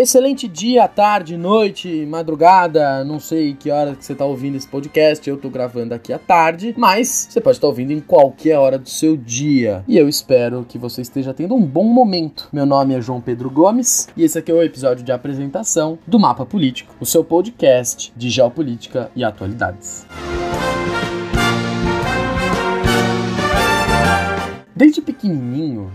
Excelente dia, tarde, noite, madrugada, não sei que hora que você está ouvindo esse podcast, eu estou gravando aqui à tarde, mas você pode estar ouvindo em qualquer hora do seu dia. E eu espero que você esteja tendo um bom momento. Meu nome é João Pedro Gomes e esse aqui é o episódio de apresentação do Mapa Político, o seu podcast de geopolítica e atualidades. Desde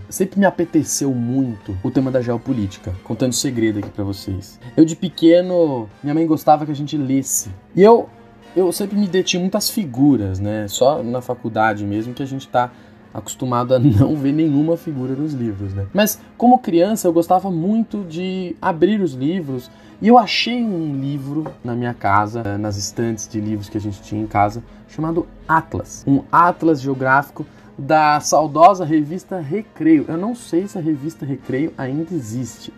sempre me apeteceu muito o tema da geopolítica, contando segredo aqui para vocês. Eu de pequeno, minha mãe gostava que a gente lesse. E eu eu sempre me detinha muitas figuras, né? Só na faculdade mesmo que a gente tá acostumado a não ver nenhuma figura nos livros, né? Mas como criança eu gostava muito de abrir os livros e eu achei um livro na minha casa, nas estantes de livros que a gente tinha em casa, chamado Atlas, um atlas geográfico da saudosa revista Recreio. Eu não sei se a revista Recreio ainda existe.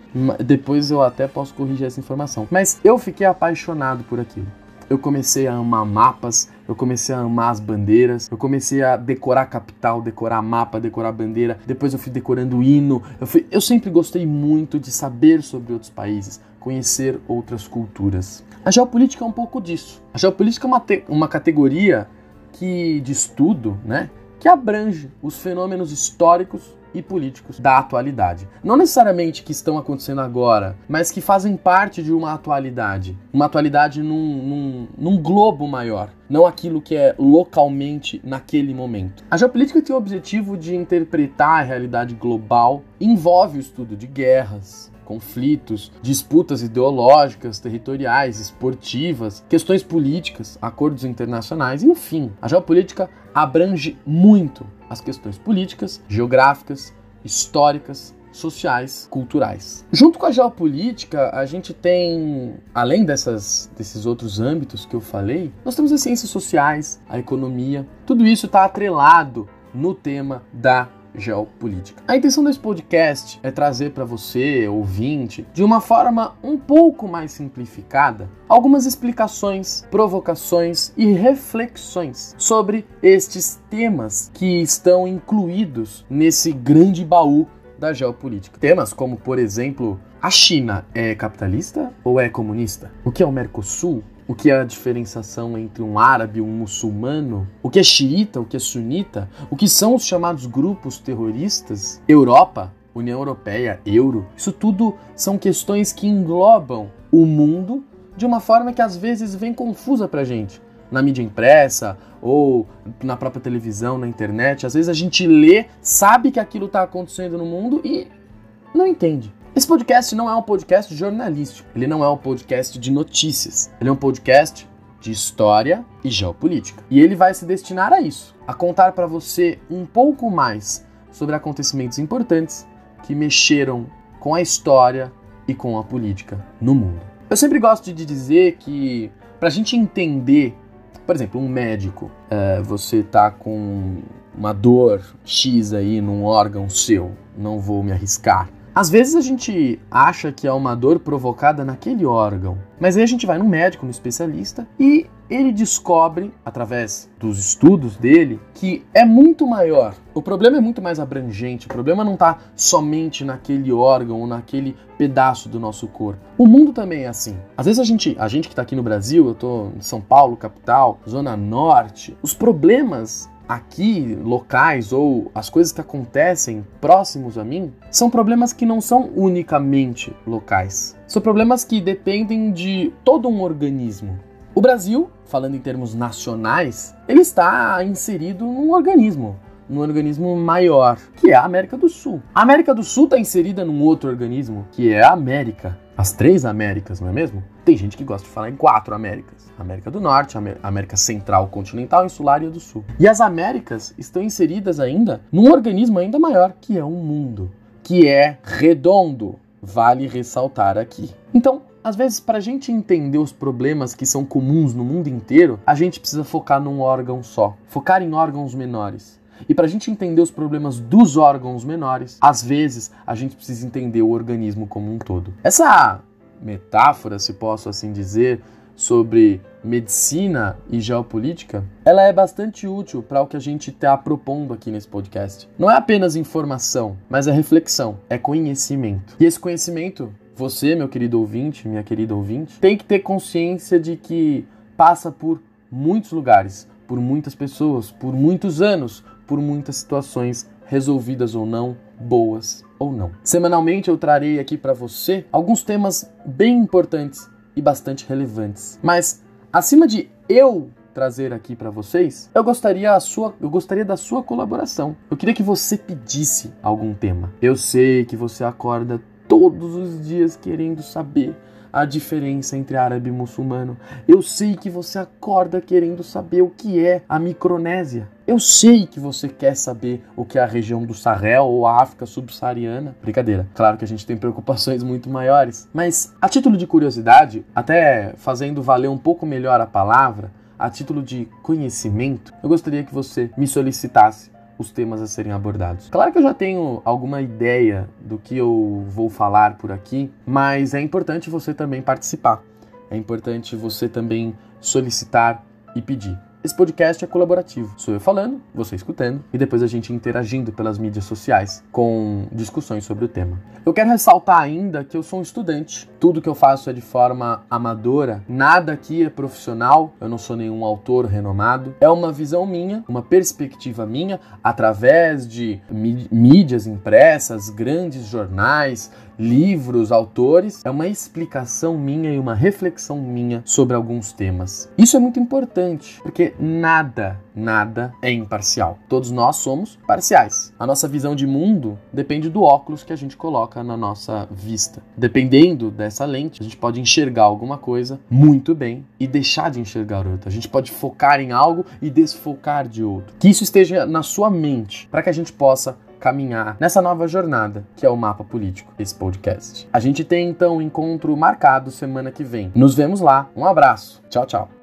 Depois eu até posso corrigir essa informação. Mas eu fiquei apaixonado por aquilo. Eu comecei a amar mapas, eu comecei a amar as bandeiras, eu comecei a decorar capital, decorar mapa, decorar bandeira. Depois eu fui decorando hino. Eu, fui... eu sempre gostei muito de saber sobre outros países, conhecer outras culturas. A geopolítica é um pouco disso. A geopolítica é uma, te... uma categoria que de estudo, né? Que abrange os fenômenos históricos e políticos da atualidade. Não necessariamente que estão acontecendo agora, mas que fazem parte de uma atualidade. Uma atualidade num, num, num globo maior, não aquilo que é localmente naquele momento. A geopolítica tem o objetivo de interpretar a realidade global, envolve o estudo de guerras, conflitos, disputas ideológicas, territoriais, esportivas, questões políticas, acordos internacionais, enfim. A geopolítica abrange muito as questões políticas, geográficas, históricas, sociais, culturais. Junto com a geopolítica, a gente tem, além dessas, desses outros âmbitos que eu falei, nós temos as ciências sociais, a economia. Tudo isso está atrelado no tema da geopolítica. A intenção desse podcast é trazer para você, ouvinte, de uma forma um pouco mais simplificada, algumas explicações, provocações e reflexões sobre estes temas que estão incluídos nesse grande baú da geopolítica. Temas como, por exemplo, a China é capitalista ou é comunista? O que é o Mercosul? O que é a diferenciação entre um árabe e um muçulmano, o que é xiita, o que é sunita, o que são os chamados grupos terroristas, Europa, União Europeia, Euro, isso tudo são questões que englobam o mundo de uma forma que às vezes vem confusa pra gente. Na mídia impressa ou na própria televisão, na internet, às vezes a gente lê, sabe que aquilo está acontecendo no mundo e não entende. Esse podcast não é um podcast jornalístico, ele não é um podcast de notícias, ele é um podcast de história e geopolítica. E ele vai se destinar a isso, a contar para você um pouco mais sobre acontecimentos importantes que mexeram com a história e com a política no mundo. Eu sempre gosto de dizer que para a gente entender, por exemplo, um médico, é, você tá com uma dor X aí num órgão seu, não vou me arriscar. Às vezes a gente acha que é uma dor provocada naquele órgão, mas aí a gente vai no médico, no especialista, e ele descobre, através dos estudos dele, que é muito maior. O problema é muito mais abrangente. O problema não está somente naquele órgão ou naquele pedaço do nosso corpo. O mundo também é assim. Às vezes a gente, a gente que está aqui no Brasil, eu estou em São Paulo, capital, zona norte, os problemas aqui locais ou as coisas que acontecem próximos a mim são problemas que não são unicamente locais. São problemas que dependem de todo um organismo. O Brasil, falando em termos nacionais, ele está inserido num organismo, num organismo maior, que é a América do Sul. A América do Sul está inserida num outro organismo, que é a América. As três Américas, não é mesmo? Tem gente que gosta de falar em quatro Américas: América do Norte, América Central, Continental, Insular e a do Sul. E as Américas estão inseridas ainda num organismo ainda maior, que é o um mundo, que é redondo. Vale ressaltar aqui. Então, às vezes, para a gente entender os problemas que são comuns no mundo inteiro, a gente precisa focar num órgão só, focar em órgãos menores. E para a gente entender os problemas dos órgãos menores, às vezes a gente precisa entender o organismo como um todo. Essa metáfora, se posso assim dizer, sobre medicina e geopolítica, ela é bastante útil para o que a gente está propondo aqui nesse podcast. Não é apenas informação, mas é reflexão, é conhecimento. E esse conhecimento você, meu querido ouvinte, minha querida ouvinte, tem que ter consciência de que passa por muitos lugares, por muitas pessoas, por muitos anos, por muitas situações resolvidas ou não, boas ou não. Semanalmente eu trarei aqui para você alguns temas bem importantes e bastante relevantes. Mas acima de eu trazer aqui para vocês, eu gostaria a sua, eu gostaria da sua colaboração. Eu queria que você pedisse algum tema. Eu sei que você acorda todos os dias querendo saber a diferença entre árabe e muçulmano. Eu sei que você acorda querendo saber o que é a Micronésia. Eu sei que você quer saber o que é a região do Sahel ou a África subsaariana. Brincadeira. Claro que a gente tem preocupações muito maiores, mas a título de curiosidade, até fazendo valer um pouco melhor a palavra, a título de conhecimento, eu gostaria que você me solicitasse os temas a serem abordados. Claro que eu já tenho alguma ideia do que eu vou falar por aqui, mas é importante você também participar. É importante você também solicitar e pedir. Esse podcast é colaborativo. Sou eu falando, você escutando e depois a gente interagindo pelas mídias sociais com discussões sobre o tema. Eu quero ressaltar ainda que eu sou um estudante. Tudo que eu faço é de forma amadora, nada aqui é profissional, eu não sou nenhum autor renomado. É uma visão minha, uma perspectiva minha, através de mídias impressas, grandes jornais, livros, autores, é uma explicação minha e uma reflexão minha sobre alguns temas. Isso é muito importante, porque nada, nada é imparcial. Todos nós somos parciais. A nossa visão de mundo depende do óculos que a gente coloca na nossa vista. Dependendo dessa lente, a gente pode enxergar alguma coisa muito bem e deixar de enxergar outra. A gente pode focar em algo e desfocar de outro. Que isso esteja na sua mente, para que a gente possa caminhar nessa nova jornada que é o mapa político, esse podcast. A gente tem então um encontro marcado semana que vem. Nos vemos lá. Um abraço. Tchau, tchau.